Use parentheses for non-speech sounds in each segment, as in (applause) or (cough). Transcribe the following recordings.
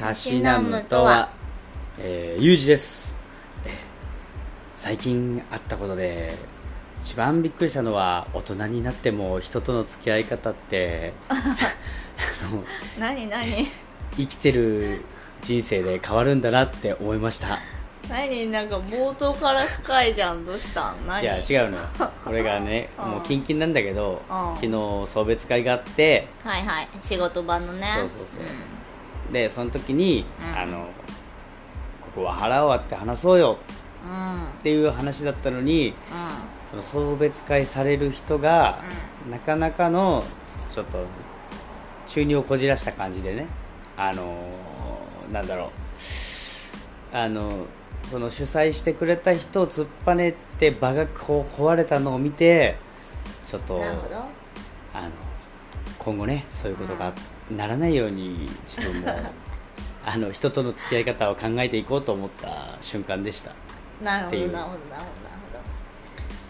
たしなむとは、えー、ゆうじです、えー最近あったことで一番びっくりしたのは大人になっても人との付き合い方って (laughs) 何何？(laughs) 生きてる人生で変わるんだなって思いました。何？なんか冒頭から深いじゃん。どうしたん？何？いや違うの。よこれがね (laughs) うん。もうキンキンなんだけどうん。昨日送別会があってはいはい。仕事場のね。そうそうそうでその時に、うん。あのここは腹を割って話そうよ。っていう話だったのにその送別会される人が、なかなかのちょっと中二をこじらした感じでねあのーなんだろう。あのその主催してくれた人を突っぱねて場がこう壊れたのを見てちょっとなるほど。あの今後ねそういうことがならないように自分も (laughs) あの人との付き合い方を考えていこうと思った瞬間でした。なるほどなるほどなるほど。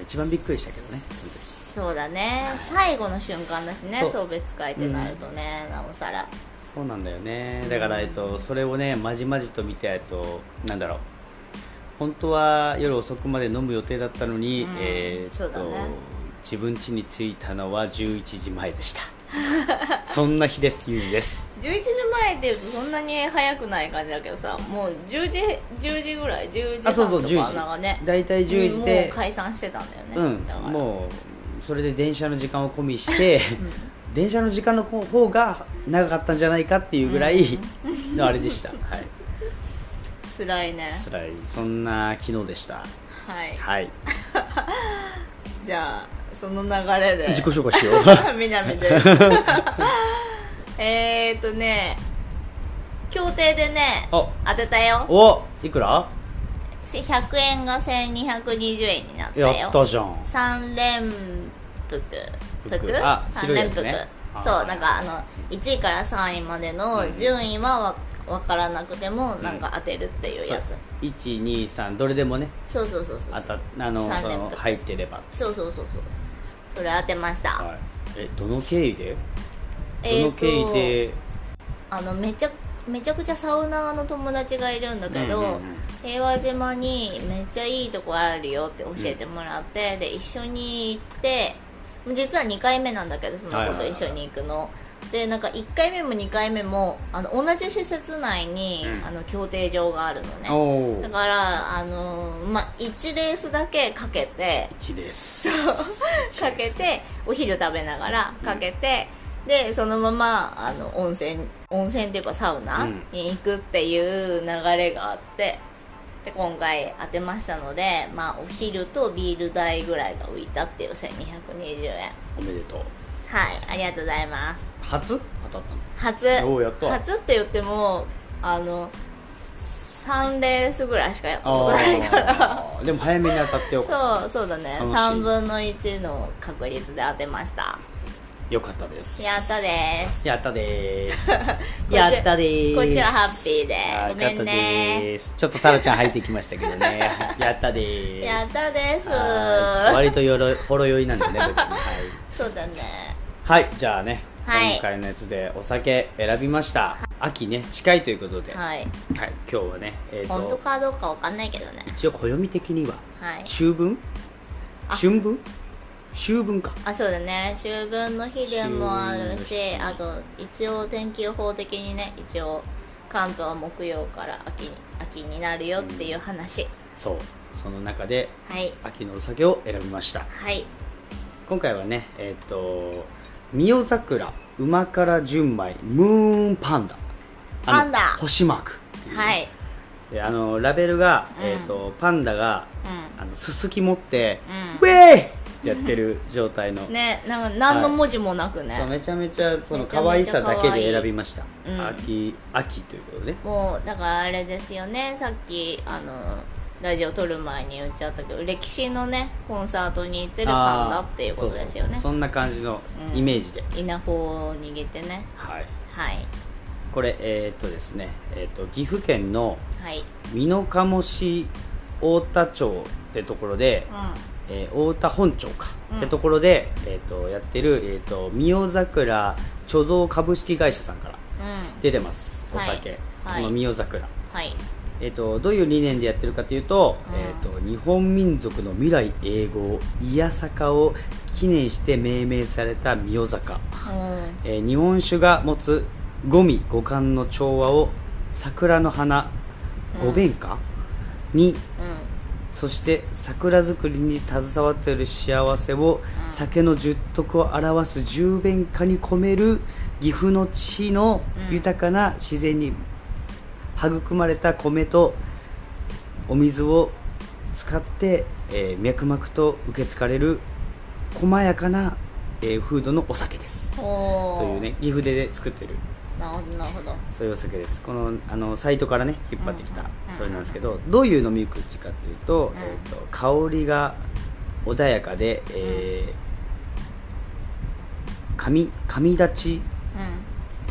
一番びっくりしたけどねその時。そうだね。最後の瞬間だしね送別会ってなるとね、なおさら。そうなんだよね。だから、えっと、それをねまじまじと見て、えっと、なんだろう。本当は夜遅くまで飲む予定だったのに、うん。えーっとね。自分家に着いたのは11時前でした (laughs) そんな日ですゆうじです。11時前っていうとそんなに早くない感じだけどさもう10時10時ぐらい10時あそうそう半と10時。かなんかね大体10時にもでう解散してたんだよね、うんもうそれで電車の時間を込みして、(laughs) 電車の時間の方が長かったんじゃないかっていうぐらいのあれでした、(laughs) はい。辛いね。辛い。そんな昨日でした。はい。はい。じゃあその流れで。自己紹介しよう。(laughs) 南です。(laughs) えーっとね協定でねお当てたよ。おいくら？100円が1220円になったよ。やったじゃん。3連服服服あ三連服、ね。そうなんかあの1位から3位までの順位はわ分からなくてもなんか当てるっていうやつ、123どれでもね。そうそうそうそうあたあの入ってれば。そうそうそうそうそれ当てました、はい。えどの経緯で？どの経緯で？あのめちゃめちゃくちゃサウナーの友達がいるんだけど、うんうんうん。平和島にめっちゃいいとこあるよって教えてもらって、で一緒に行って実は2回目なんだけどその子と一緒に行くの、でなんか1回目も2回目もあの同じ施設内に、うん。あの競艇場があるのね。だからあの、ま、1レースだけかけて1ですかけてお昼食べながらかけて、でそのままあの温泉温泉っていうかサウナうん。に行くっていう流れがあってで今回当てましたので、まあ、お昼とビール代ぐらいが浮いたっていう1220円。おめでとう。はいありがとうございます初？当たっ初。たのおおやった。初って言ってもあの3レースぐらいしかやったあことないから。ーでも早めに当たってよかっそうそうだね。楽しい。3分の1の確率で当てました。たよかったです。やったです。やったでーす。こっちやったでーす。こっちはハッピーで。ごめんね。ちょっとタロちゃん入ってきましたけどね。(laughs) やったでーす。やったです。はい割とよろほろ酔いなんでね僕も。はい。そうだね。はいじゃあね、はい。今回のやつでお酒選びました。秋ね近いということで、はい。はい今日はね、えーと本当かどうかわかんないけどね。一応暦的にははい。秋分？あ。春分？秋分か。あそうだね。秋分の日でもあるしあと一応天気予報的にね一応関東は木曜から秋に秋になるよっていう話、そう。その中ではい。秋のお酒を選びました。はい。今回はねえっ、と仁王桜馬から純米ムーンパンダ。パンダ。星マークはい。であのラベルが、うん。えっ、とパンダがうあのすすき持って、うん。ウェーイってやってる (laughs) 状態の、んねなんか何の文字もなくね、そうめちゃめちゃその可愛さだけで選びました、うん。秋秋ということでもうだからあれですよね。さっきあのラジオ撮る前に言っちゃったけど歴史のねコンサートに行ってるパンダっていうことですよね。そんな感じのうん。イメージで、稲穂を握ってね。はい。はい。これえーっとですね、えーっと岐阜県のはい。美濃加茂市太田町ってところで、うえー太田本町か、うんってところで、えー、とやってる、えー、と仁王桜貯蔵株式会社さんからんうん。出てますおはい。酒、はい。この御代桜、はいえー、とどういう理念でやってるかというと,、うん。えー、と日本民族の未来永劫いや坂を記念して命名された御代坂、うん。えー日本酒が持つ五味五感の調和を桜の花うん。五弁花に、うそして桜作りに携わっている幸せを、うん。酒の十徳を表す十弁花に込める岐阜の地のうん。豊かな自然に育まれた米とお水を使って、えー脈々と受け継がれる細やかな、えー風土のお酒です。というね岐阜で作ってる。なるほどなるほど。そういうお酒です。このあのサイトからね引っ張ってきたうんそれなんですけどどういう飲み口かっていうと,、うん。えー、と香りが穏やかで、えー、髪髪立ち、う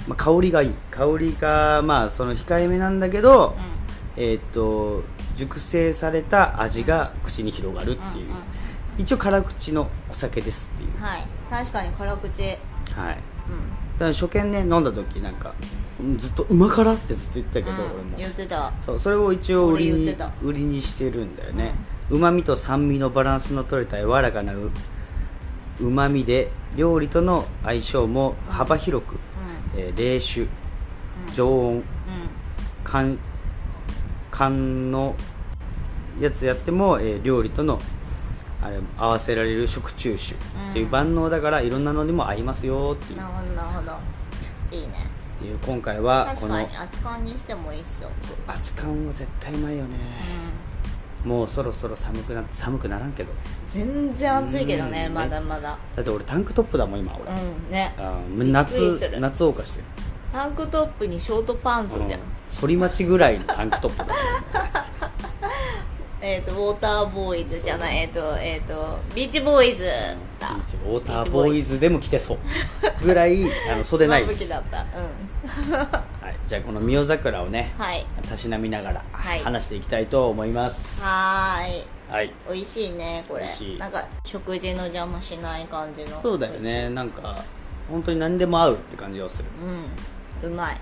まあ、香りがいい。香りがまあその控えめなんだけど、んうん。えっ、と熟成された味が口に広がるっていう、うんうん一応辛口のお酒ですっていう。はい。確かに辛口。はい。うん。だから初見ね飲んだ時なんかうんずっとうま辛ってずっと言ってたけど、うん。俺も。言ってた。そうそれを一応売りに売りにしてるんだよね。うまみと酸味のバランスの取れた柔らかなうまみで料理との相性も幅広く、えー冷酒常温缶缶のやつやっても、えー料理とのあれ合わせられる食中酒っていう万能だからいろんなのにも合いますよっていう。なるほどなるほど。いいね。っていう今回はこの確かに熱燗にしてもいいっすよ。熱燗は絶対うまいよね、うんもうそろそろ寒くなって寒くならんけど。全然暑いけどねうん。まだまだ。だって俺タンクトップだもん今俺、うんね。あ夏夏謳歌して。るタンクトップにショートパンツじゃん、うん。反町ぐらいのタンクトップだもん。(laughs) えっ、とウォーターボーイズじゃない。えっ、とえっ、とビーチボーイズだ。ビーチウォーターボーイズでも着てそう。ぐらいあの袖ないです、(laughs) 武器だった。うん。はい、じゃあこの御代桜をねはい。たしなみながらはい。話していきたいと思います。はーい。はい。美味しいねこれ。なんか食事の邪魔しない感じの。そうだよね。なんか本当に何でも合うって感じがする。うん。うまい。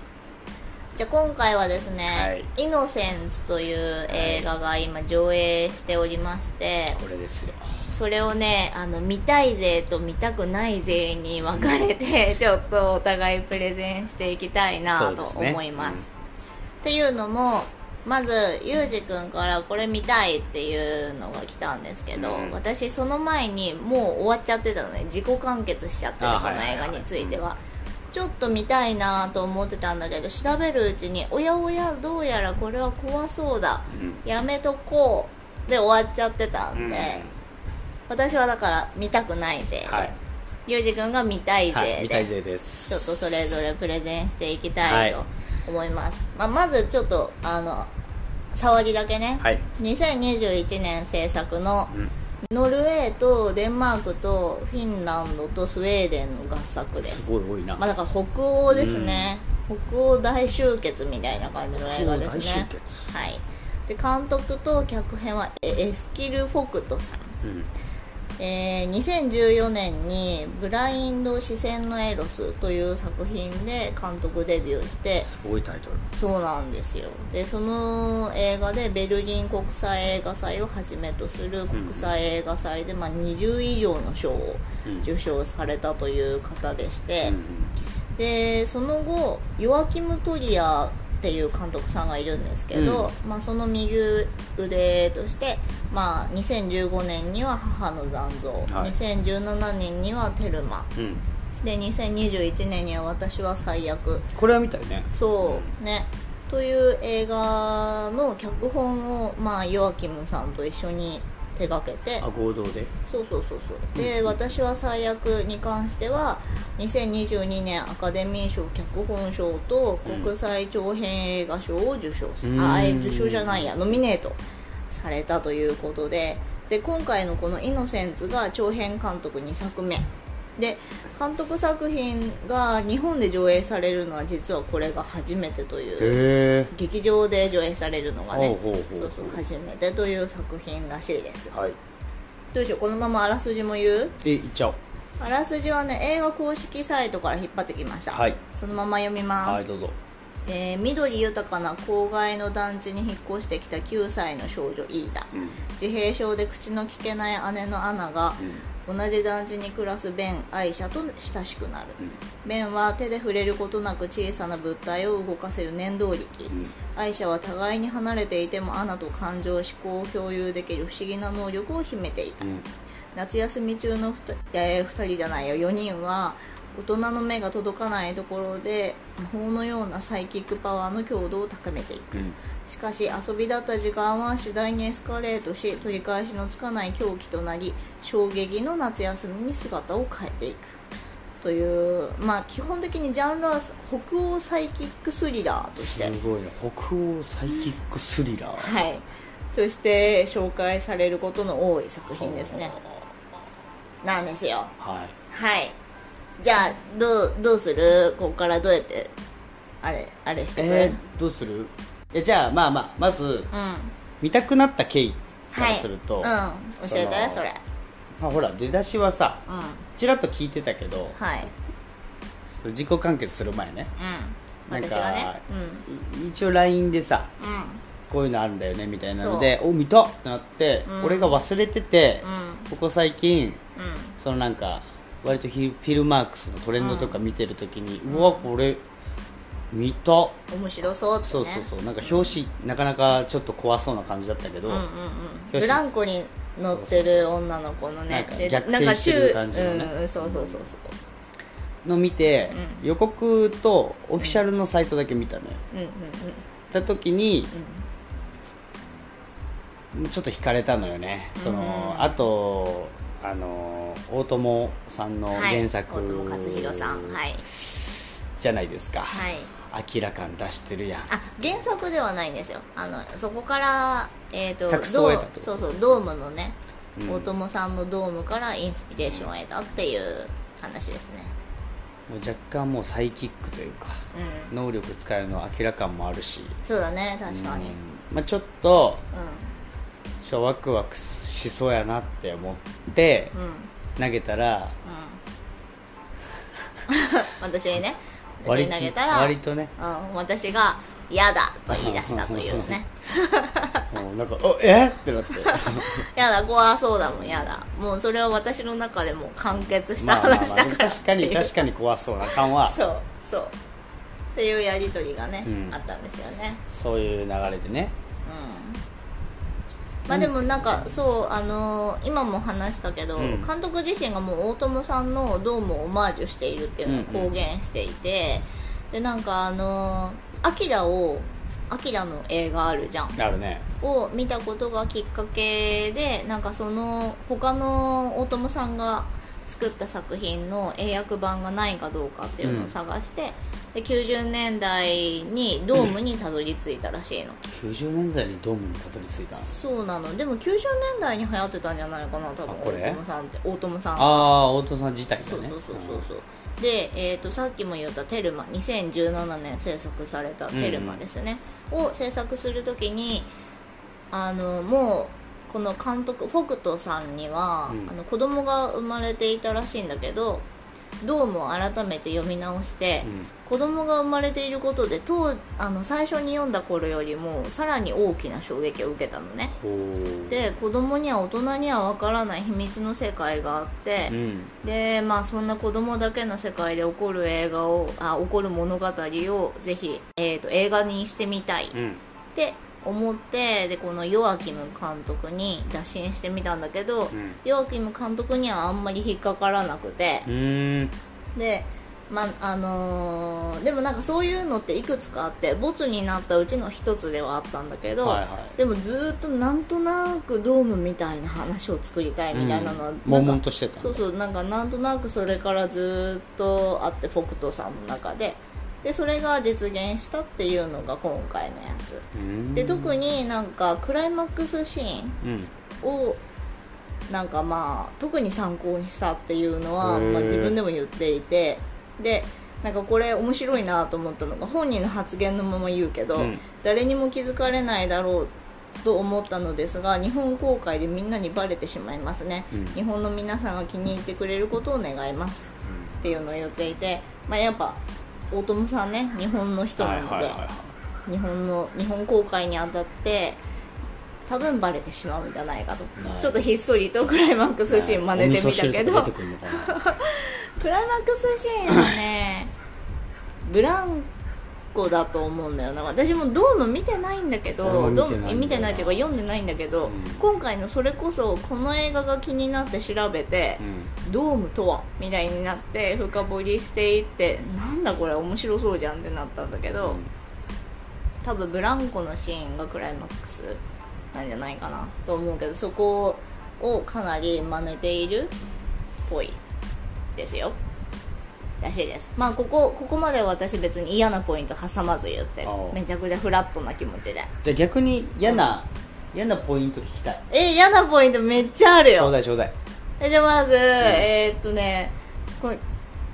じゃあ今回はですね「はイノセンス」という映画が今上映しておりまして、これですよそれをねあの見たい勢と見たくない勢に分かれて (laughs) ちょっとお互いプレゼンしていきたいなとそうですね。思います。っていうのもまずゆうじくんからこれ見たいっていうのが来たんですけど、うん。私その前にもう終わっちゃってたのね。自己完結しちゃっててあこの映画については。ちょっと見たいなと思ってたんだけど調べるうちにおやおやどうやらこれは怖そうだ。うん。やめとこう。で終わっちゃってたんで、私はだから見たくないぜ、はい、ゆうじくんが見たいぜ。はい、で、見たい勢です。ちょっとそれぞれプレゼンしていきたいと思います、まあ、まずちょっとあの触りだけね、はい、2021年制作のうん。ノルウェーとデンマークとフィンランドとスウェーデンの合作です。すごい多いな、まあ、だから北欧ですね、北欧大集結みたいな感じの映画ですね。結。はい。で監督と脚編はエエスキル・フォクトさん。うんえー2014年に「ブラインド視線のエロス」という作品で監督デビューしてすごいタイトル。そうなんですよ。でその映画でベルリン国際映画祭をはじめとする国際映画祭で、まあ、20以上の賞をうん受賞されたという方でして、うん。でその後ヨアキム・トリアっていう監督さんがいるんですけど、まあ、その右腕として、まあ、2015年には「母の残像」はい。2017年には「テルマ。うん」で2021年には「私は最悪。これは見たよね」そうね。という映画の脚本を、まあ、ヨアキムさんと一緒に手がけて。あ合同で？そうそうそうそう。で「私は最悪」に関しては2022年アカデミー賞脚本賞と国際長編映画賞を受賞する、うん。あえ受賞じゃないや。ノミネートされたということで。で今回のこの「イノセンツ」が長編監督2作目で監督作品が日本で上映されるのは実はこれが初めてというへ劇場で上映されるのがね初めてという作品らしいですえはい。どうしようこのままあらすじも言う？えいっちゃおう。あらすじはね映画公式サイトから引っ張ってきました、はい。そのまま読みます、はいどうぞ。えー緑豊かな郊外の団地に引っ越してきた9歳の少女イーダ、うん。自閉症で口の聞けない姉のアナが、同じ団地に暮らすベンアイシャと親しくなる、ベンは手で触れることなく小さな物体を動かせる念動力、アイシャは互いに離れていてもアナと感情思考を共有できる不思議な能力を秘めていた、うん。夏休み中の 2, えー2人じゃないよ。4人は大人の目が届かないところで魔法のようなサイキックパワーの強度を高めていく、うんしかし遊びだった時間は次第にエスカレートし取り返しのつかない狂気となり衝撃の夏休みに姿を変えていくというまあ基本的にジャンルは北欧サイキックスリラーとして。すごいね北欧サイキックスリラーはい。として紹介されることの多い作品ですね。なんですよ。はい。はいじゃあどうどうする？ここからどうやってあれあれしてくれる、えー、どうする？えじゃあまあまあまずうん。見たくなった経緯からすると、はい、うん。教えてそれ。まあ、ほら出だしはさうん。ちらっと聞いてたけどはい。自己完結する前ね。うん。なんかね。い一応 LINE でさうん。うんこういうのあるんだよねみたいなのでお見たってなって、うん。俺が忘れてて、うん。ここ最近うん。そのなんか割とフィルマークスのトレンドとか見てるときに、うわこれ見た。面白そうってね。そうそうそう。なんか表紙なかなかちょっと怖そうな感じだったけど、うんうんうん。ブランコに乗ってる女の子のねなんかで逆転してる感じのね。うんうんそうそうそうそう。の見て、う予告とオフィシャルのサイトだけ見たのよ、うん。うんった時に、ちょっと惹かれたのよね、そのうんあとあの大友さんのうんはい。原作、大友克洋さん。はい。じゃないですか、はい明らかに出してるやん。あ原作ではないんですよ。あのそこから、えー、とと？そうそうドームのね、うん。大友さんのドームからインスピレーションを得たっていう話ですね。若干もうサイキックというかうん。能力使えるの明らかもあるし。そうだね確かに。うん。まあ、ちょっとうちょワクワクしそうやなって思ってんうん。うん投げたら (laughs) 私にね私割に投げたら割とね。うん、私が「嫌だ」と言い出したというね。(laughs) もうなんか「おえ？っ?」てなって。(laughs) やだ怖そうだもんやだ。もうそれは私の中でもう完結した話だから。まあ確かに確かに怖そうな感は。そうそう。っていうやり取りがね、うん。あったんですよね。そういう流れでね。うんまあでもなんかそうあのー今も話したけど、うん。監督自身がもう大友さんのドームをオマージュしているっていうのを公言していて、でなんかあのーアキラをアキラの映画あるじゃん。あるね。を見たことがきっかけでなんかその他の大友さんが作った作品の英訳版がないかどうかっていうのを探して、で90年代にドームにたどり着いたらしいの、90年代にドームにたどり着いたの？そうなの。でも90年代に流行ってたんじゃないかな多分。あこれ？大友さんって。大友さん。ああ大友さん自体がね。そうそうそうそうそう。で、えー、とさっきも言った「テルマ」2017年制作された「テルマ」ですね、を制作するときにあのもうこの監督フォクトさんには、うん。あの子供が生まれていたらしいんだけどドームを改めて読み直して、うん。子供が生まれていることで当あの最初に読んだ頃よりもさらに大きな衝撃を受けたのね。で子供には大人にはわからない秘密の世界があって、うん。でまあそんな子供だけの世界で起こる映画をあ起こる物語をぜひ、えー、と映画にしてみたい。っうん。て思ってでこのヨアキム監督に打診してみたんだけど、うん。ヨアキム監督にはあんまり引っかからなくて。でまああのーでもなんかそういうのっていくつかあってボツになったうちの一つではあったんだけど、はいはい。でもずーっとなんとなくドームみたいな話を作りたいみたいなのは、うん。悶々としてたそうそうなんかなんとなくそれからずーっとあってフォクトさんの中ででそれが実現したっていうのが今回のやつ。うん。で特になんかクライマックスシーうん。ンをなんかまあ特に参考にしたっていうのは、まあ、自分でも言っていて。でなんかこれ面白いなと思ったのが本人の発言のまま言うけど、うん。誰にも気づかれないだろうと思ったのですが日本公開でみんなにバレてしまいますね、うん。日本の皆さんが気に入ってくれることを願いますっていうのを言っていて、まあ、やっぱ大友さんね日本の人なので、はいはいはいはい。日本の日本公開にあたって多分バレてしまうんじゃないかと。はいちょっとひっそりとクライマックスシーン真似てみたけど。(laughs) クライマックスシーンはね (laughs) ブランコだと思うんだよな。私もドーム見てないんだけどドーム見てないっていうか読んでないんだけど、うん。今回のそれこそこの映画が気になって調べて、うん。ドームとは？みたいになって深掘りしていってなんだこれ面白そうじゃんってなったんだけど、多分ブランコのシーンがクライマックスなんじゃないかな。と思うけどそこをかなり真似ているっぽいですよらしいです。まあここここまでは私別に嫌なポイント挟まず言ってめちゃくちゃフラットな気持ちで。じゃあ逆に嫌な、嫌なポイント聞きたい。え嫌なポイントめっちゃあるよ。ちょうだいちょうだい。えじゃあまず、えーっとねこれ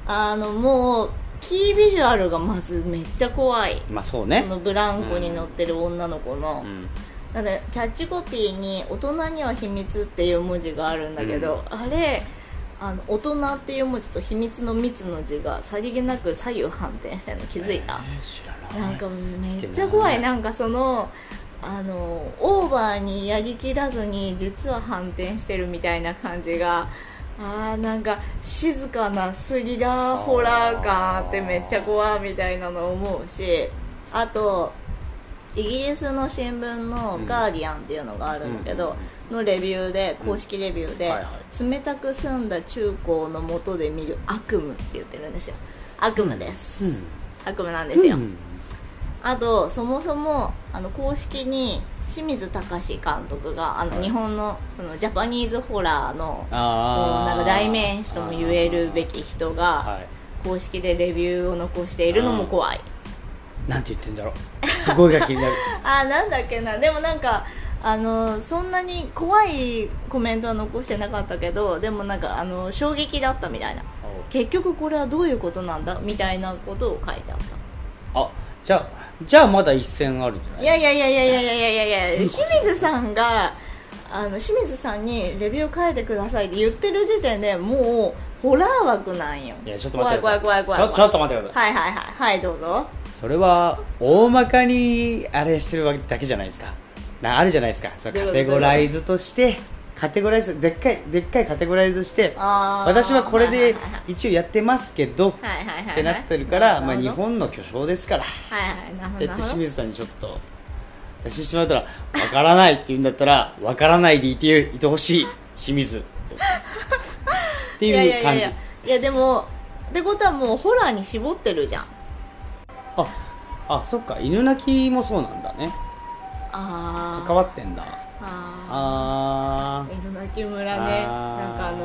あのもうキービジュアルがまずめっちゃ怖い。まあそうね。そのブランコに乗ってる女の子の、うん。なんでキャッチコピーに「大人には秘密」っていう文字があるんだけど、あれあの大人っていう文字と秘密の密の字がさりげなく左右反転してるの気づいた、えーなんかめっちゃ怖い。なんかそのあのオーバーにやりきらずに実は反転してるみたいな感じがあーなんか静かなスリラーホラー感あってめっちゃ怖いみたいなの思うしあとイギリスの新聞の「ガーディアン」っていうのがあるんだけど、のレビューで公式レビューで、冷たく澄んだ中高の下で見る悪夢って言ってるんですよ。悪夢です、うん。悪夢なんですよ、うん。あとそもそもあの公式に清水隆監督があの、はい。日本のそのジャパニー。ズホラーのなんか代名詞とも言えるべき人がはい。公式でレビューを残しているのも怖い。なんて言ってんだろう。すごいが気になる。(laughs) あーなんだっけな。でもなんかあのそんなに怖いコメントは残してなかったけどでもなんかあの衝撃だったみたいな。結局これはどういうことなんだ？みたいなことを書いてあった。あじゃあじゃあまだ一戦あるんじゃない？いやいやいやいやいやいやいやいや清水さんがあの清水さんにレビュー書いてくださいって言ってる時点でもうホラー枠なんよ。いやちょっと待ってください。怖い怖い怖い怖いちょっと待ってください。はいはいはい。はいどうぞ。それは大まかにあれしてるわけだけじゃないですかなあるじゃないですか。それカテゴライズとしてカテゴライズでっかいでっかいカテゴライズして私はこれで一応やってますけどはいはいはいはい。ってなってるから、まあ、日本の巨匠ですから。はいはい清水さんにちょっと出してしまったらわからないって言うんだったらわからないでいていてほしい清水。っていう感じ。いやでもってことはもうホラーに絞ってるじゃん。ああそっか。犬鳴きもそうなんだねああ関わってんだ。ああー。犬鳴村ね。なんかあの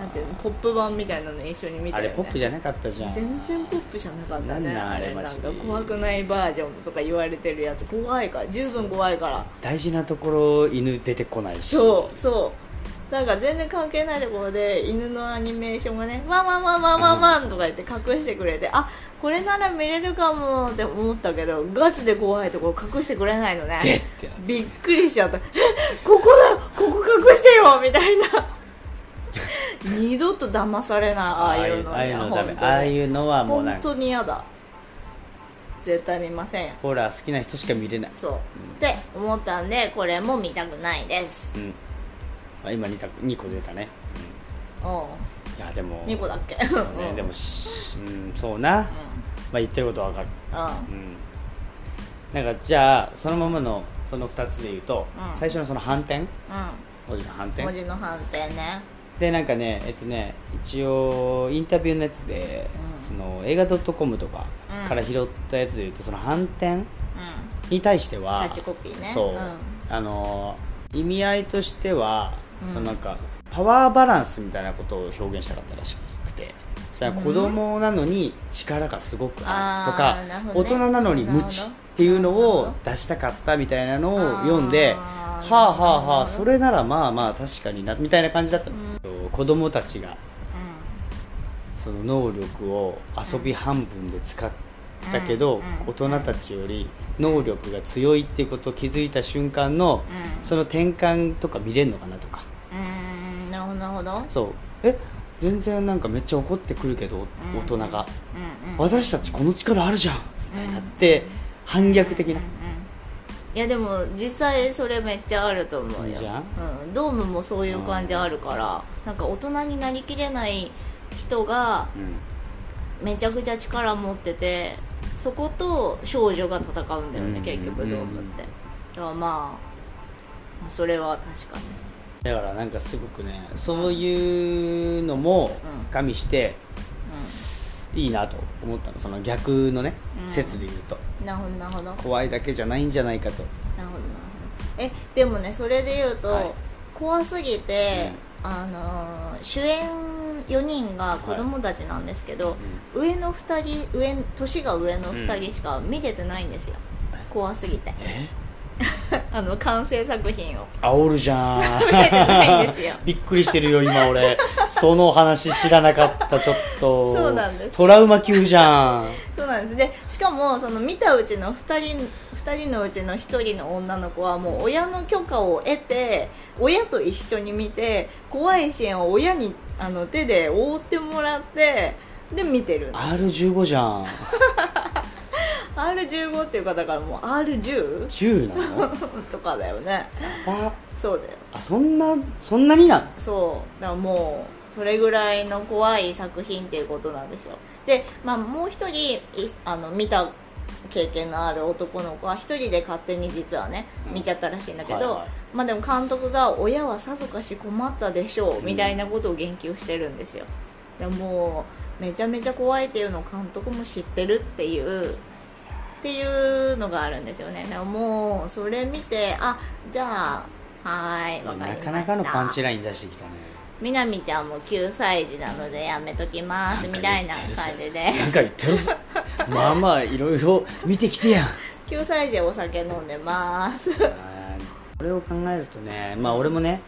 なんていうの？ポップ版みたいなの一緒に見ーあたよね。れポップじゃなかったじゃん。全然ポップじゃなかったね。あれなんか怖くないバージョンとか言われてるやつ。怖いから。十分怖いから。大事なところ犬出てこないし。そうそうなんか全然関係ないところで犬のアニメーションがねワンワンワンワンワンワンとか言って隠してくれてあこれなら見れるかもって思ったけどガチで怖いところ隠してくれないのね。びっくりしちゃった。え (laughs) ここだよここ隠してよみたいな。二度と騙されない (laughs) ああいうのああいうのああいうのはもう本か。当に嫌だ。絶対見ません。よホラー好きな人しか見れない。そう、って思ったんでこれも見たくないです。うん、まあ、今 2, 2個出たね、うんう。ん、いやでも。2個だっけ？そうね、うん。でもし、うん、そうな、まあ、言ってることは分かる。うん。うん。なんかじゃあそのままのその2つで言うと、うん。最初のその反転？う文字の反ん、転？文字の反転ね。でなんかねえっとね一応インタビューのやつで、うん。その映画 .com とかうん。から拾ったやつで言うとその反転？うん。に対してキはャッチコピーね。そう、ん。あの意味合いとしては、うん。そのなんかパワーバランスみたいなことを表現したかったらしくて。さ子供なのに力がすごくあるとか大人なのに無知っていうのを出したかったみたいなのを読んではあはあはあそれならまあまあ確かになみたいな感じだったの、子供たちがその能力を遊び半分で使ったけど、うん。うん。大人たちより能力が強いっていうことを気づいた瞬間の、うん。その転換とか見れるのかなとかほど。そう。え全然なんかめっちゃ怒ってくるけど、うん。大人が、私たちこの力あるじゃん。みたいになって、反逆的な、いやでも実際それめっちゃあると思うよ。いいじゃん。うん、ドームもそういう感じあるからなんか大人になりきれない人がうん。めちゃくちゃ力持っててそこと少女が戦うんだよね、うん。結局ドームって。だからまあまあそれは確かにだからなんかすごくねそういうのもうん。加味していいなと思ったの。その逆のね、うん。説で言うと。うんなるほどなるほど。なるほど怖いだけじゃないんじゃないかと。なるほどえでもねそれで言うと、はい。怖すぎて、あのー主演4人が子供たちなんですけど、上の2人上年が上の2人しか見れてないんですよ、怖すぎて。え？(laughs) あの完成作品を。煽るじゃん。(laughs) びっくりしてるよ今俺。その話知らなかったちょっと。そうなんです。トラウマ級じゃん。そうなんです。でしかもその見たうちの2人2人のうちの1人の女の子はもう親の許可を得て親と一緒に見て怖いシーンを親にあの手で覆ってもらってで見てるんです。R15 じゃん。(laughs) R15 っていうかだからもう R10 10なの？(laughs) とかだよね。あそうだよ。あそんなそんなになの？そう。だからもうそれぐらいの怖い作品っていうことなんですよ。で、まあ、もう一人いあの見た経験のある男の子は一人で勝手に実はねうん。見ちゃったらしいんだけど、はいはい。まあでも監督が「親はさぞかし困ったでしょう」みたいなことを言及してるんですよ。でもうめちゃめちゃ怖いっていうのを監督も知ってるっていうっていうのがあるんですよね。でももうそれ見てあじゃあはーいわかりました。なかなかのパンチライン出してきたね。みなみちゃんも9歳児なのでやめときますみたいな感じで。なんか言ってるぞまあまあいろいろ見てきてやん。(laughs) 9歳児お酒飲んでます。これを考えるとねまあ俺もね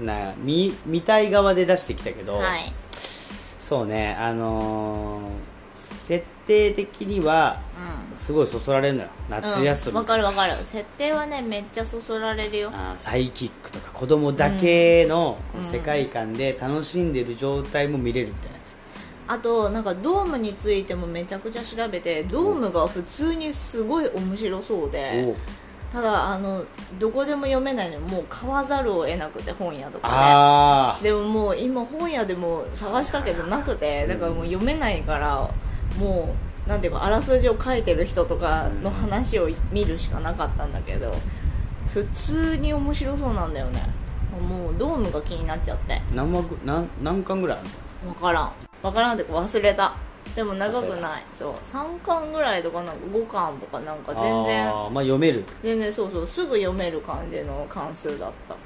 な見見たい側で出してきたけど、はいそうねあのー設定的にはうん。すごいそそられるのよ。夏休み、うんわかるわかる。設定はねめっちゃそそられるよ。あーサイキックとか子供だけの世界観で楽しんでる状態も見れるみたいな、あとなんかドームについてもめちゃくちゃ調べてドームが普通にすごい面白そうでただあのどこでも読めないのにもう買わざるを得なくて本屋とかあででももう今本屋でも探したけどなくてだからもう読めないからもうなんていうかあらすじを書いてる人とかの話を見るしかなかったんだけど普通に面白そうなんだよね。もうドームが気になっちゃって。あ何枠何何巻ぐらいあるの？分からん。分からんって忘れたでも長くない。そう。3巻ぐらいとかなんか5巻とかなんか全然。あーまあ読める。全然そうそう。すぐ読める感じの関数だった。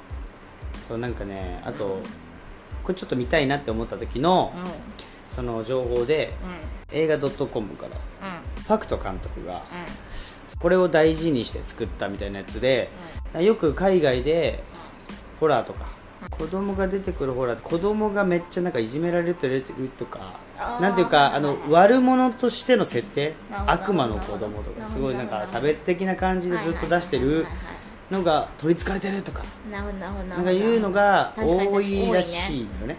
そうなんかねあとこれちょっと見たいなって思った時のうん。うんその情報でうん。映画 .com からうん。ファクト監督がこれを大事にして作ったみたいなやつでよく海外でホラーとか子供が出てくるホラーって子供がめっちゃなんかいじめられてるとかあーなんていうかあの悪者としての設定悪魔の子供とかすごいなんか差別的な感じでずっと出してるのが取りつかれてるとかなんかいうのが多いらしいのよね。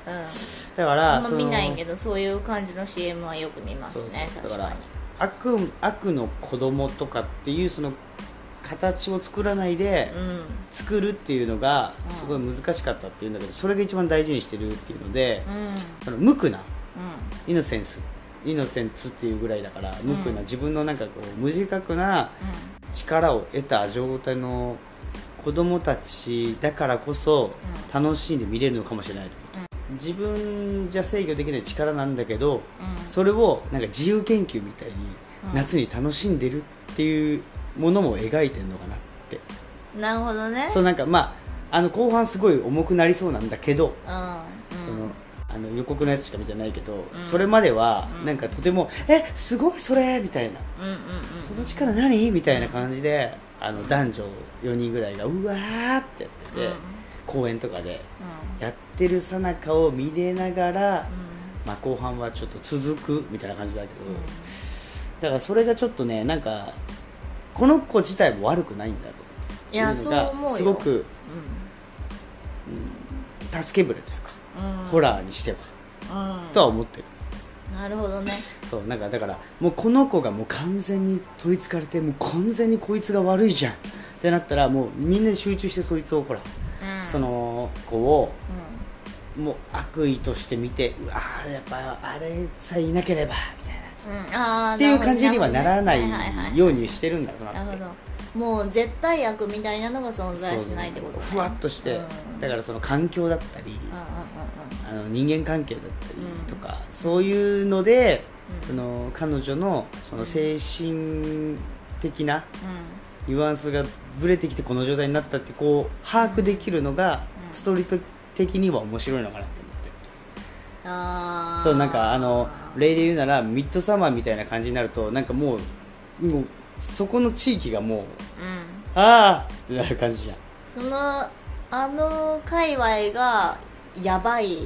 だからうんあんま見ないけどどそういう感じの CM はよく見ますねだから悪悪の子供とかっていうその形を作らないでうん。作るっていうのがうん。すごい難しかったっていうんだけどそれが一番大事にしてるっていうのでうん。その無垢なうイノセンスイノセンツっていうぐらいだから無垢うなん自分のなんかこう無自覚な力を得た状態の子供たちだからこそうん。楽しんで見れるのかもしれない、自分じゃ制御できない力なんだけどうん。それをなんか自由研究みたいにうん。夏に楽しんでるっていうものも描いてるのかなって。うんなるほどね。そうなんかまああの後半すごい重くなりそうなんだけどうんそのあの予告のやつしか見てないけど、ん。それまではうん。なんかとても「えすごいそれ!」みたいな。うんうんうん「その力何?」みたいな感じであの男女4人ぐらいがうわーってやってて、うん。公園とかでうん。やってるさなかを見れながら、うん。まあ、後半はちょっと続くみたいな感じだけど、だからそれがちょっとねなんかこの子自体も悪くないんだと。いやいうのがすごく助け舟というか、うん。うんホラーにしては。うん。とは思ってる。なるほどね。そうなんかだからもうこの子がもう完全に取りつかれてもう完全にこいつが悪いじゃん。ってなったらもうみんな集中してそいつをほら、うん。その子をうもう悪意として見てうわーやっぱあれさえいなければみたいなっていう感じにはならないようにしてるんだろうなって。なるほど。もう絶対悪みたいなのが存在しないってことね。ふわっとして、うん。だからその環境だったり、あの人間関係だったりうん。とか、そういうので、うん。その彼女のその精神的なニュアンスがぶれてきてこの状態になったってこう把握できるのが、うん。ストーリー的には面白いのかなって思って。そうなんかあの例で言うならミッドサマーみたいな感じになるとなんかもうもうそこの地域がもううん。ああってなる感じじゃん。そのあの界隈がやばい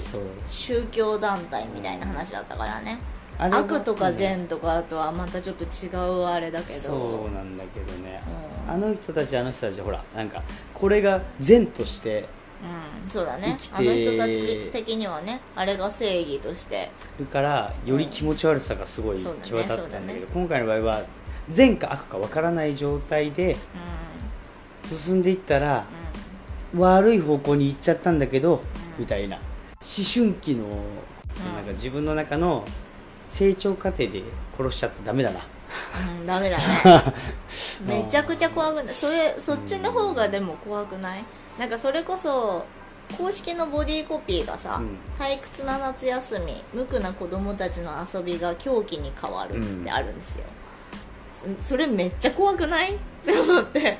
宗教団体みたいな話だったからね。あれは悪とか善とかとはまたちょっと違うあれだけど。そうなんだけどね、うん。あの人たちあの人たちほらなんかこれが善としてうんそうだね。あの人たち的にはねあれが正義として。るからより気持ち悪さがすごい際立ったんだけど、今回の場合は善か悪かわからない状態でう進んでいったらん。悪い方向に行っちゃったんだけど、うん。みたいな。思春期のそのなんか自分の中の成長過程で殺しちゃってダメだな。うん、うん、ダメだね。(laughs) めちゃくちゃ怖くない。それそっちの方がでも怖くない？なんかそれこそ公式のボディコピーがさ、うん。退屈な夏休み無垢な子供たちの遊びが狂気に変わるってあるんですよ、そそれめっちゃ怖くない？って思って。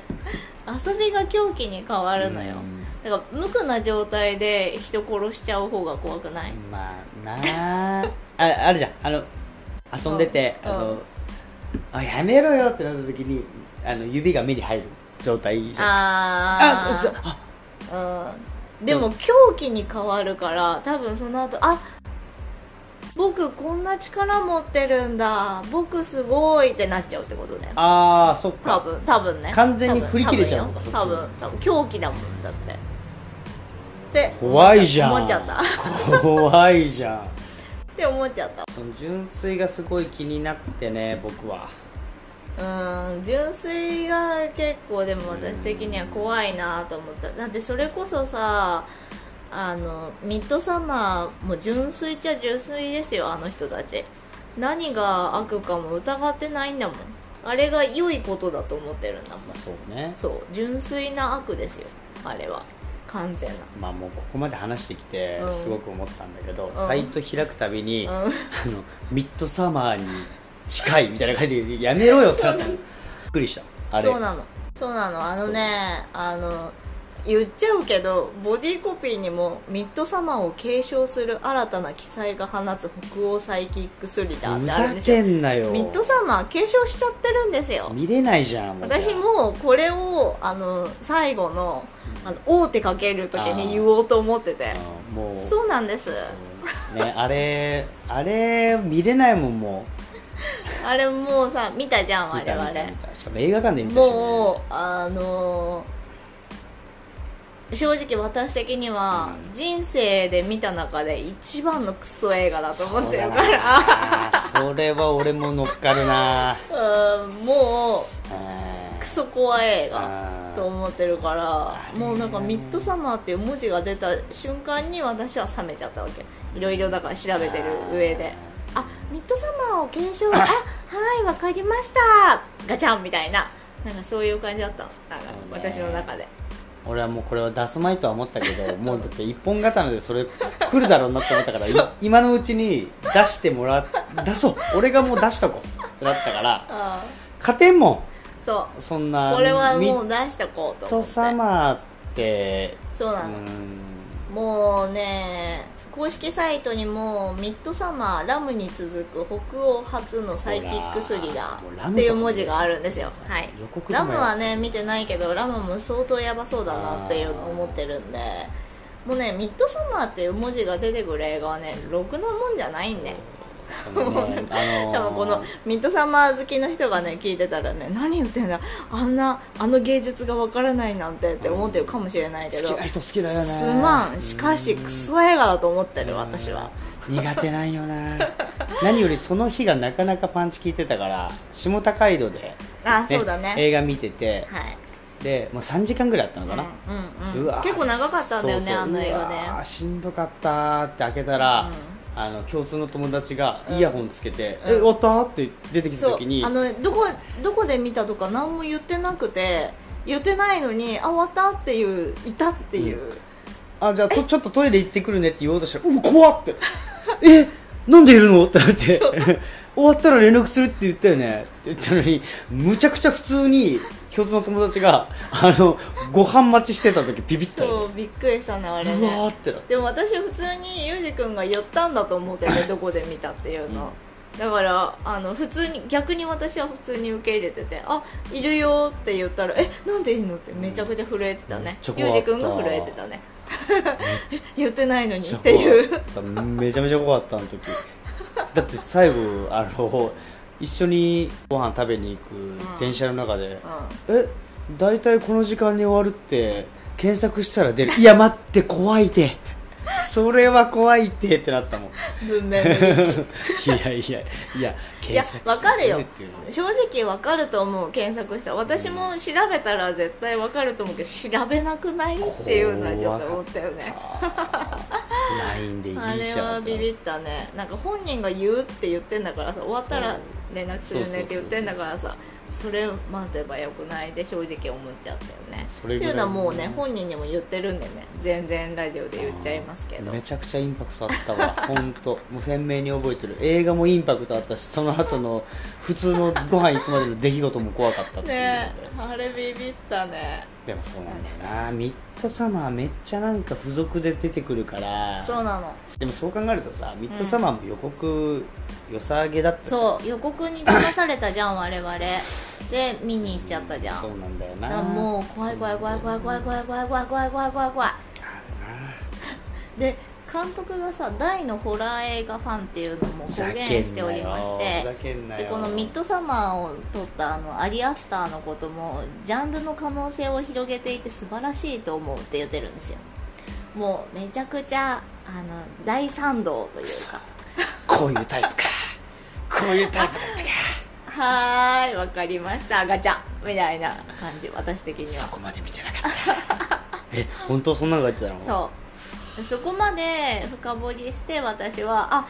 遊びが狂気に変わるのよ、うん。だから無垢な状態で人殺しちゃう方が怖くない、まあなあ。ああるじゃん。あの遊んでて、うん。あのあやめろよってなった時にあの指が目に入る状態じゃん。あああうん。でも狂気に変わるから多分その後あ僕こんな力持ってるんだ。僕すごいってなっちゃうってことだよ。あーそっか。多分多分ね。完全に振り切れちゃうのか多分多分狂気だもんだって。って怖いじゃん。思っちゃった。っ怖いじゃん。(laughs) て思っちゃった。その純粋がすごい気になってね僕はうん純粋が結構でも私的には怖いなと思った。だってそれこそさあのミッドサマーも純粋っちゃ純粋ですよあの人たち。何が悪かも疑ってないんだもん。あれが良いことだと思ってるんだもん。そうね。そう純粋な悪ですよ。あれは。完全な。まあもうここまで話してきてうん。すごく思ったんだけど、うん。サイト開くたびに、うん。あのミッドサマーに近いみたいな感じでやめろよってなった。びっくりした。あれ。そうなの。そうなの。あのねあの言っちゃうけどボディコピーにもミッドサマーを継承する新たな記載が放つ北欧サイキックスリラーってあるんですよ。ミッドサマー継承しちゃってるんですよ。見れないじゃん私もこれをあの最後のあの大手かける時に言おうと思ってて。あもう。そうなんです。ねあれあれ見れないもんもあれもうさ見たじゃん我々映画館で見たし、ね、もうあの正直私的にはうん。人生で見た中で一番のクソ映画だと思ってるから。な。それは俺も乗っかるな。うんもあうクソ怖い映画と思ってるからもうなんか「ミッドサマー」っていう文字が出た瞬間に私は冷めちゃったわけ。いろいろだから調べてる上であミッドサマーを検証 (laughs) あはいわかりました。ガチャンみたいな。なんかそういう感じだった。私の中で。俺はもうこれは出すまいとは思ったけど (laughs) もうだって一本刀でそれ来るだろうなって思ったから (laughs) い今のうちに出してもら出そう。俺がもう出しとこう。ってなったからあ勝てんもそんそんなうこれはもうミ出しとこうとッド思って。サマーってそうなの、うん。もうね公式サイトにも「ミッドサマーラムに続く北欧初のサイキックスリラー」っていう文字があるんですよ。はい。ラムはね見てないけどラムも相当やばそうだなっていうのを思ってるんで。もうねミッドサマーっていう文字が出てくる映画はねろくなもんじゃないんでね (laughs) あのー多分このミッドサマー好きの人がね聞いてたらね何言ってんだあんなあの芸術がわからないなんてって思ってるかもしれないけど好きな人好きだよね。すまんしかしクソ映画だと思ってる私は。苦手なんよな。何よりその日がなかなかパンチ効いてたから下高井戸で、あそうだね。映画見ててはい。でもう3時間ぐらいあったのかな、うんうんうん。結構長かったんだよねあの映画で。うわしんどかったって開けたら、あの共通の友達がイヤホンつけて「うん。え終わった?」って出てきた時にあのどこどこで見たとか何も言ってなくて言ってないのにあ終わったっていういたっていう、あじゃあとちょっとトイレ行ってくるねって言おうとしたら「うわ怖っ!」って「え？なんでいるの?」ってなって「(laughs) 終わったら連絡するって言ったよね」って言ったのにむちゃくちゃ普通に共通の友達があのご飯待ちしてた時ビビったよ。そうびっくりしたねあれね。ってなって。でも私普通にユージ君が言ったんだと思ってね (laughs) どこで見たっていうの、だからあの普通に逆に私は普通に受け入れてて「あいるよ」って言ったら「えなんでいいの?」ってめちゃくちゃ震えてたね。めっちゃ怖かった。ユージ君が震えてたね。(laughs) え言ってないのにっていう。めちゃめちゃ怖かったあの時。だって最後あの一緒にご飯食べに行く電車の中で、え大体この時間に終わるって検索したら出る。いや待って怖いて。それは怖いてってなったもん。(laughs) いやいやいやいや検索わかるよ。正直わかると思う検索した私も調べたら絶対わかると思うけど調べなくない？っていうのはちょっと思ったよね。LINE でいいじゃん。あれはビビったね。なんか本人が言うって言ってんだからさ終わったら連絡するねって言ってんだからさそれ待てばよくないで正直思っちゃったよね。っていいうのはもうね本人にも言ってるんでね。全然ラジオで言っちゃいますけど。めちゃくちゃインパクトあったわ。(laughs) 本当。もう鮮明に覚えてる。映画もインパクトあったしその後の普通のご飯行くまでの出来事も怖かったっていう。ねあれビビったね。でもそうなんだよな。ミッドサマーめっちゃなんか付属で出てくるから。そうなのでもそう考えるとさミッドサマーも予告、良さげだったじゃん。そう予告に騙されたじゃん我々。で見に行っちゃったじゃん。そうなんだよな。だからもう怖い怖い怖い怖い怖い怖い怖い怖い怖い怖い怖い怖いで監督がさ大のホラー映画ファンっていうのも公言しておりましてふざけんなよでこのミッドサマーを撮ったあのアリアスターのこともジャンルの可能性を広げていて素晴らしいと思うって言ってるんですよもうめちゃくちゃあの大賛同というか。こういうタイプか。こういうタイプだったか。はーいわかりました。ガチャ。みたいな感じ私的には。そこまで見てなかった。え本当そんなのが言ってたの？そう。そこまで深掘りして私はあ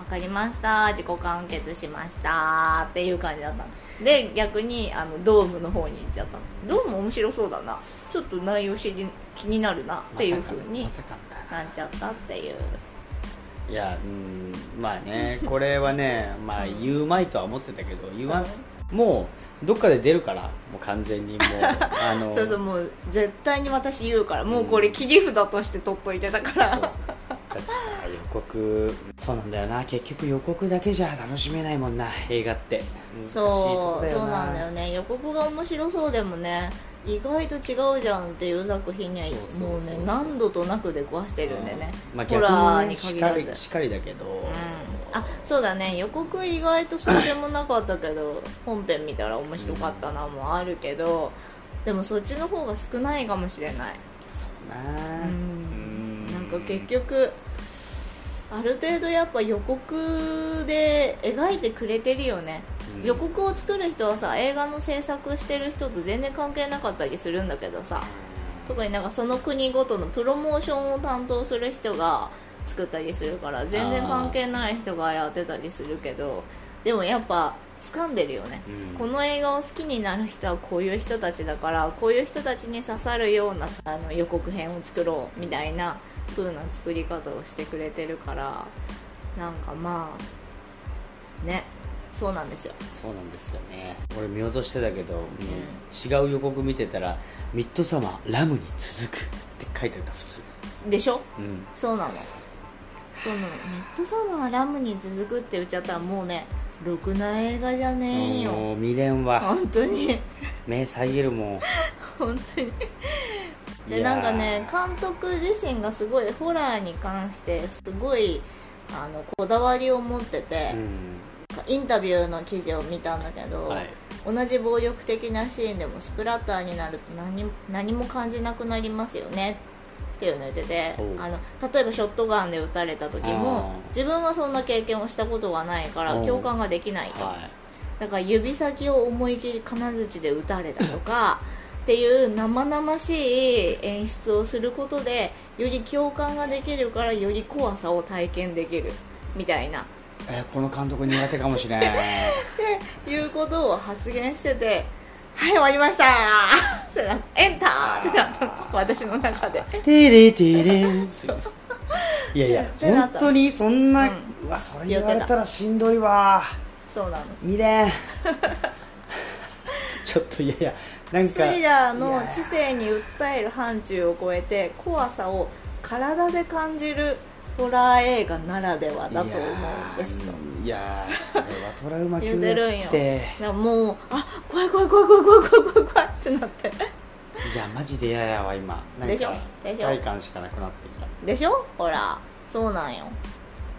わかりました。自己完結しました。っていう感じだった。ので逆にあのドームの方に行っちゃったの。ドーム面白そうだな。ちょっと内容知り気になるな。っていう風にまさかのかなっちゃったっていう。いやうんまあね。これはね (laughs) まあ言うまいとは思ってたけど言わん。もうどっかで出るから。もう完全にもう。(laughs) あのそうそうもう絶対に私言うから。もうこれ切り札として取っといてたから、そうだってさ予告。そうなんだよな。結局予告だけじゃ楽しめないもんな。映画って。そうそうなんだよね。予告が面白そうでもね意外と違うじゃんっていう作品にはそうそうそうもうね何度となく出くわしてるんでね、まあ、ホラーに限らず。しかりだけど、うん。あそうだね。予告意外とそうでもなかったけど本編見たら面白かったなもあるけどでもそっちの方が少ないかもしれない。なあうんな。んか結局ある程度やっぱ予告で描いてくれてるよね、うん。予告を作る人はさ映画の制作してる人と全然関係なかったりするんだけどさ特になんかその国ごとのプロモーションを担当する人が作ったりするから全然関係ない人がやってたりするけどでもやっぱ掴んでるよね、うん。この映画を好きになる人はこういう人たちだからこういう人たちに刺さるようなさあの予告編を作ろうみたいな風な作り方をしてくれてるからなんかまあねそうなんですよ。そうなんですよね。俺見落としてたけど、もう違う予告見てたら「ミッドサマーラムに続く」って書いてあった普通。でしょ？うん。そうなの。そのミッドサマーラムに続くって言っちゃったらもうねろくな映画じゃねえよ。もう未練は。本当に。目遮るもん。(laughs) 本当に。いでなんかね監督自身がすごいホラーに関してすごいあのこだわりを持っててう、ん。インタビューの記事を見たんだけど、はい。同じ暴力的なシーンでもスプラッターになると何何も感じなくなりますよねっていうのを言っててあの例えばショットガンで撃たれた時も自分はそんな経験をしたことがないから共感ができないと、はだから指先を思い切り金槌で撃たれたとか (laughs) っていう生々しい演出をすることでより共感ができるからより怖さを体験できるみたいな。いえこの監督苦手かもしれないっていうことを発言してて「はい終わりました! (laughs)」ってなエンター！ってなったの私の中で。テレテレンいやいや (laughs) 本当にそんな、ううんわそれ言われたらしんどいわ。そうなの。見れん。(laughs) ちょっといやいやスかリラーの知性に訴える範疇を超えて怖さを体で感じるホラー映画ならではだと思うんですと。いやーそれはトラウマ級言うてるんよ。やってもうあ怖い怖い怖い怖い怖い怖い怖い怖いってなって。いやマジで嫌やわ今。でしょ？でしょ？快感しかなくなってきた。でしょ？ほら。そうなんよ。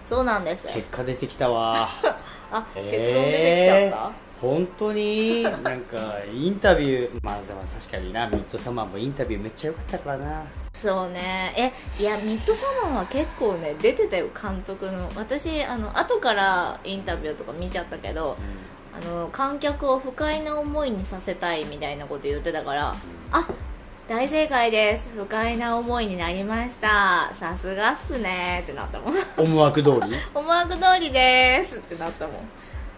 そうなんです。結果出てきたわ。(laughs) あ結論出てきちゃえった、ー本当になんかインタビューまあでも確かになミッドサマーもインタビューめっちゃ良かったからな。そうね。えいやミッドサマーは結構ね出てたよ監督の。私あの後からインタビューとか見ちゃったけどあの観客を不快な思いにさせたいみたいなこと言ってたからあ大正解です。不快な思いになりました。さすがっすね。ってなったもん。思惑通り？(laughs) 思惑通りです。ってなったもん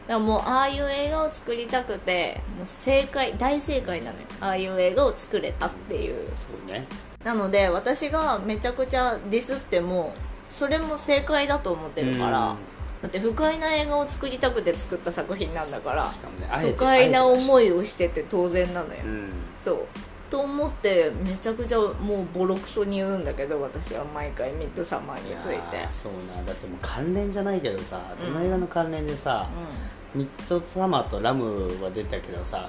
だからもうああいう映画を作りたくてもう正解大正解なのよ。ああいう映画を作れたっていう。そうね。なので私がめちゃくちゃディスってもそれも正解だと思ってるからうん。だって不快な映画を作りたくて作った作品なんだからね。不快なあ思いをしてて当然なのよ、そうと思ってめちゃくちゃもうボロクソに言うんだけど私は毎回ミッドサマーについて。そうなだ。ってもう関連じゃないけどさうん。この映画の関連でさ、ミッドサマーとラムは出たけどさ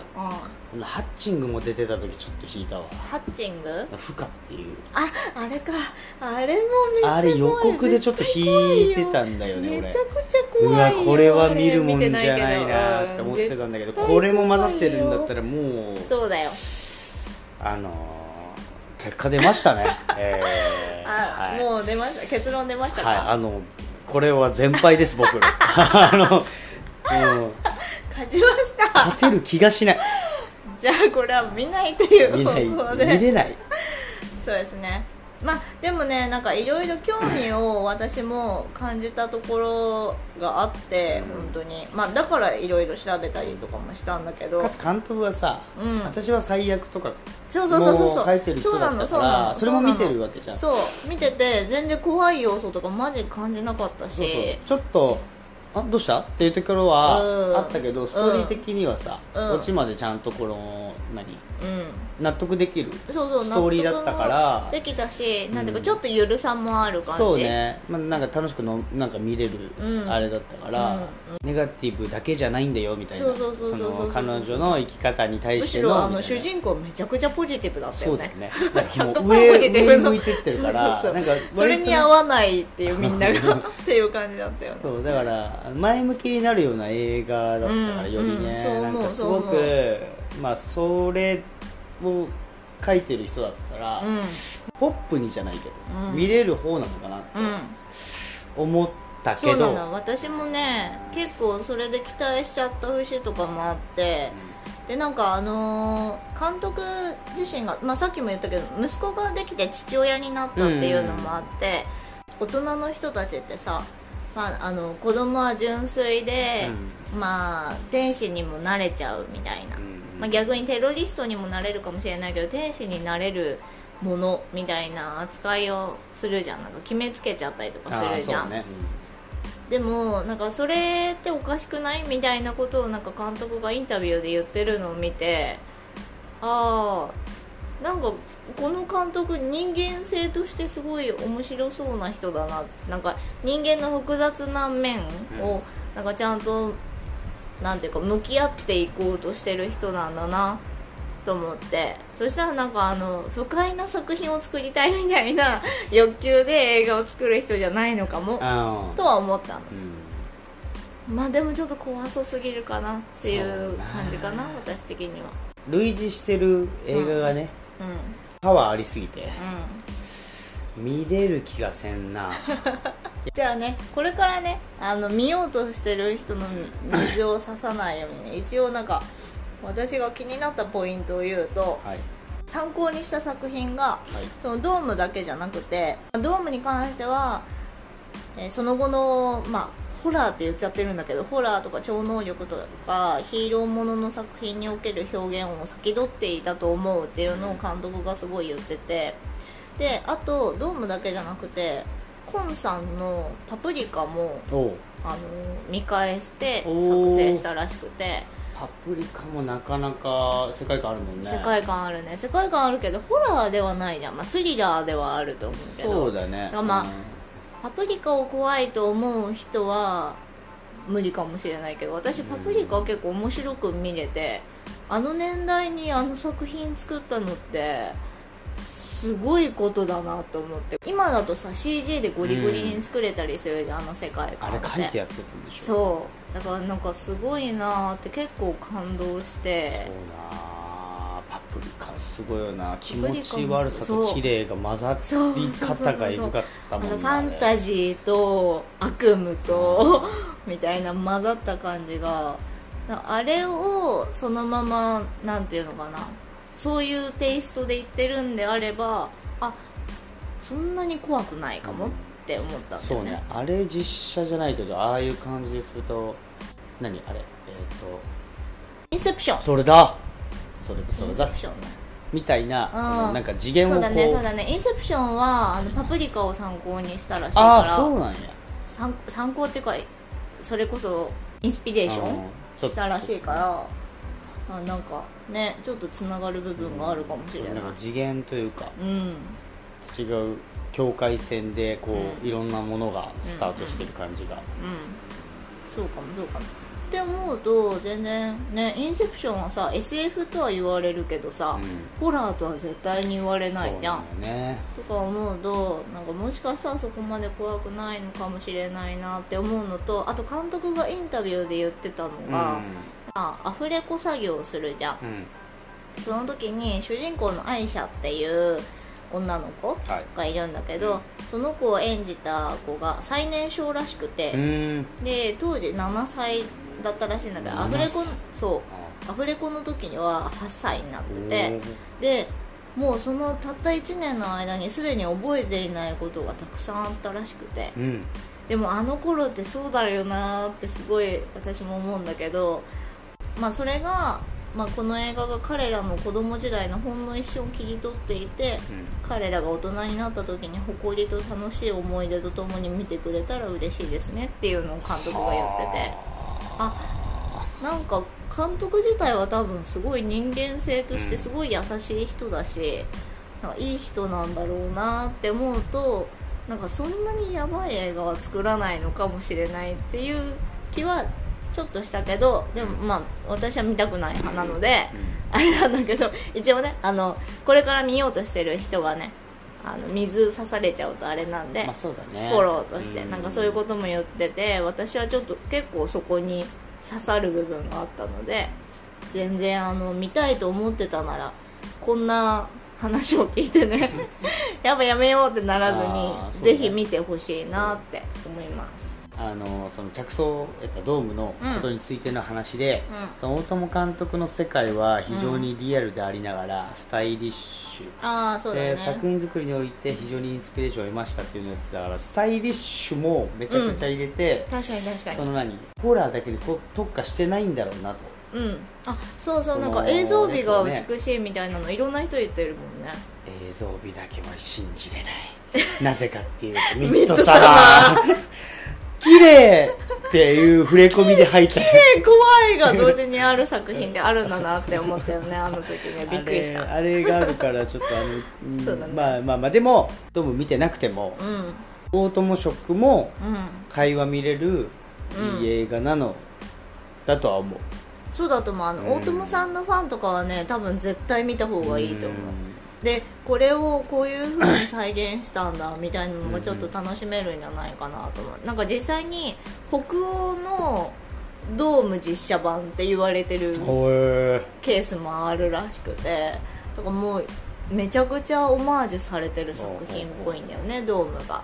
うん、ハッチングも出てた時ちょっと引いたわ。ハッチング？フカっていう。ああれか。あれもめっちゃあれ予告でちょっと引いてたんだよね俺。めちゃくちゃうわ怖いよこれは見るもんじゃないなって思ってたんだけどこれも混ざってるんだったらもうそうだよあのー結果出ましたね。(laughs) えーあ、はい。もう出ました。結論出ましたか、はいあのこれは全敗です僕ら (laughs) あのもう勝ちました。勝てる気がしない。じゃあこれは見ないという方法で。見れない。そうですねまあでもねなんかいろいろ興味を私も感じたところがあってうん。本当に。まあだからいろいろ調べたりとかもしたんだけど。かつ監督はさ、うん。私は最悪とかそうそうそうそう。書いてる人だったそうなのからそれも見てるわわけじゃん。そう見てて全然怖い要素とかマジ感じなかったし。ちょっとあどうした？っていうところはうん。あったけどストーリー的にはさ、うん。オチまでちゃんとこの何？うん納得できるそうそうストーリーだったから。できたしなんていうかうんちょっとゆるさもある感じ。そうね、まあ、なんか楽しくのなんか見れるうん。あれだったから、うん。ネガティブだけじゃないんだよみたいな。そうそうそうそうそうの彼女の生き方に対むしてのしろあの主人公めちゃくちゃポジティブだったよね。そうだよね。なんかもう100%上上の。向いてってるからなんかそれに合わないっていうみんながっていう感じだったよね。(laughs) そうだから前向きになるような映画だったから、うんよりね、うん。なんかすそう思う。ごくまあそれを書いてる人だったら、うん。ポップにじゃないけど、うん。見れる方なのかなってうん。思ったそうけど、なの。私もね結構それで期待しちゃった節とかもあってでなんかあのー監督自身が、まあ、さっきも言ったけど息子ができて父親になったっていうのもあって、大人の人たちってさ、まあ、あの子供は純粋で、まあ天使にもなれちゃうみたいな、うんまあ、逆にテロリストにもなれるかもしれないけど天使になれるものみたいな扱いをするじゃん。なんか決めつけちゃったりとかするじゃん、あーそうね。でもなんかそれっておかしくないみたいなことをなんか監督がインタビューで言ってるのを見てああなんかこの監督人間性としてすごい面白そうな人だな。なんか人間の複雑な面をなんかちゃんとなんていうか向き合っていこうとしてる人なんだなと思って。そしたらなんかあの不快な作品を作りたいみたいな (laughs) 欲求で映画を作る人じゃないのかも。とは思ったの。うん。まあでもちょっと怖そうすぎるかなっていそう感じかな私的には。類似してる映画がね、うん。うん。パワーありすぎて。見れる気がせんな (laughs) じゃあねこれからねあの見ようとしてる人の水を差さないように、ね、一応なんか私が気になったポイントを言うと、はい。参考にした作品がはい。そのドームだけじゃなくてドームに関しては、えーその後の、まあ、ホラーって言っちゃってるんだけどホラーとか超能力とかヒーローものの作品における表現を先取っていたと思うっていうのを監督がすごい言っててであとドームだけじゃなくてコンさんの「パプリカも」あの見返して作成したらしくて。パプリカもなかなか世界観あるもんね。世界観あるね。世界観あるけどホラーではないじゃん、まあ、スリラーではあると思うけど。そうだね。だまあうん。パプリカを怖いと思う人は無理かもしれないけど私パプリカは結構面白く見れてあの年代にあの作品作ったのってすごいことだなと思って。今だとさ CG でゴリゴリに作れたりするじゃん、あの世界あ観って。れ書いてやってるんでしょ？そう。だからなんかすごいなーって結構感動して。そうなパプリカすごいよな。気持ち悪さと綺麗が混ざり方がエグかったあもんね。のファンタジーと悪夢とみたいな混ざった感じが。あれをそのままなんていうのかなそういうテイストで言ってるんであればあそんなに怖くないかもって思ったんだそうよね。ねあれ実写じゃないけどああいう感じですると何あれ？えっ、とインセプション。それだ。それだ。そイれだ。ンセプション。ねみたいな、うん。なんか次元をこう。そうだねそうだね。インセプションはあのパプリカを参考にしたらしいああからそうなんや。参参考っていうかそれこそインスピレーションしたらしいからあなんかねちょっとつながる部分があるかもしれない、なんか次元というかうん。違う境界線でこう、うんいろんなものがスタートしてる感じが、うん。そうかもそうかも。って思うと全然ねインセプションはさ SF とは言われるけどさ、うん。ホラーとは絶対に言われないじゃん。ね。とか思うとなんかもしかしたらそこまで怖くないのかもしれないなって思うのとあと監督がインタビューで言ってたのが、まあ、アフレコ作業をするじゃん。うん、うんその時に主人公のアイシャっていう女の子はい。がいるんだけど、その子を演じた子が最年少らしくて、で当時7歳だったらしいんだけどアフレコそう。アフレコの時には8歳になっててでもうそのたった1年の間にすでに覚えていないことがたくさんあったらしくてうん。でもあの頃ってそうだよなーってすごい私も思うんだけどまあそれが、まあ、この映画が彼らの子供時代のほんの一瞬を切り取っていて彼らが大人になった時に誇りと楽しい思い出とともに見てくれたら嬉しいですねっていうのを監督が言ってて。あなんか監督自体は多分すごい人間性としてすごい優しい人だし、なんかいい人なんだろうなって思うとなんかそんなにやばい映画は作らないのかもしれないっていう気はちょっとしたけどでもまあ私は見たくない派なのであれなんだけど一応ねあのこれから見ようとしてる人がねあの水刺されちゃうとあれなんで、まあそうだね。フォローとしてうん。なんかそういうことも言ってて私はちょっと結構そこに刺さる部分があったので全然あの見たいと思ってたならこんな話を聞いてね (laughs) やっぱやめようってならずあーそうね。にぜひ見てほしいなって思いますあのその着想えっとドームのことについての話で、うん。その大友監督の世界は非常にリアルでありながら、スタイリッシュ。ああそうだでね作品作りにおいて非常にインスピレーションを得ましたっていうのやつだからスタイリッシュもめちゃくちゃ入れて、確かに確かに。その何？ホラーだけに特化してないんだろうなと。うん。あそうそうなんか映像美が美しいみたいなのいろんな人言ってるもんね。映像美だけは信じれない。(laughs) なぜかっていうとミミッドサマー綺麗っていう触れ込みで入った。え怖いが同時にある作品であるんだなって思ったよねあの時ね。(laughs) びっくりした。あれがあるからちょっとあの、うん (laughs) そうだね。まあまあまあでもドーム見てなくてもうん。大友ショックもうん。会話見れるうん。いい映画なのだとは思う、そうだと思う。あの、うん。大友さんのファンとかはね多分絶対見た方がいいと思う、でこれをこういう風に再現したんだみたいなのがちょっと楽しめるんじゃないかなと思う。なんか実際に北欧のドーム実写版って言われてるケースもあるらしくてだからもうめちゃくちゃオマージュされてる作品っぽいんだよねドームが。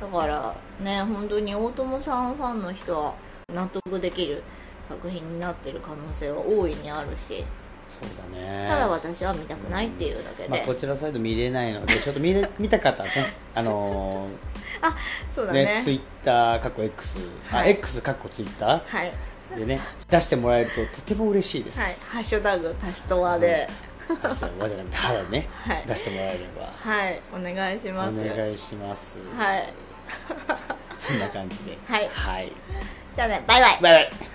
だからね本当に大友さんファンの人は納得できる作品になってる可能性は大いにあるしそうだね。ただ私は見たくないっていうだけで、まあ、こちらサイド見れないのでちょっと見れ (laughs) 見た方はね。あのあそうだー、ね。ねツイッターかっこ X、あはい。X かっこツイッタはい、ーでね出してもらえるととても嬉しいです、はい、ハッシュタグ足しとわで、あじゃあわじゃなくてただね、はい。出してもらえれば。はい。お願いします。お願いします。はい。そんな感じで。はい。はい、じゃあねバイバイ。バイバイ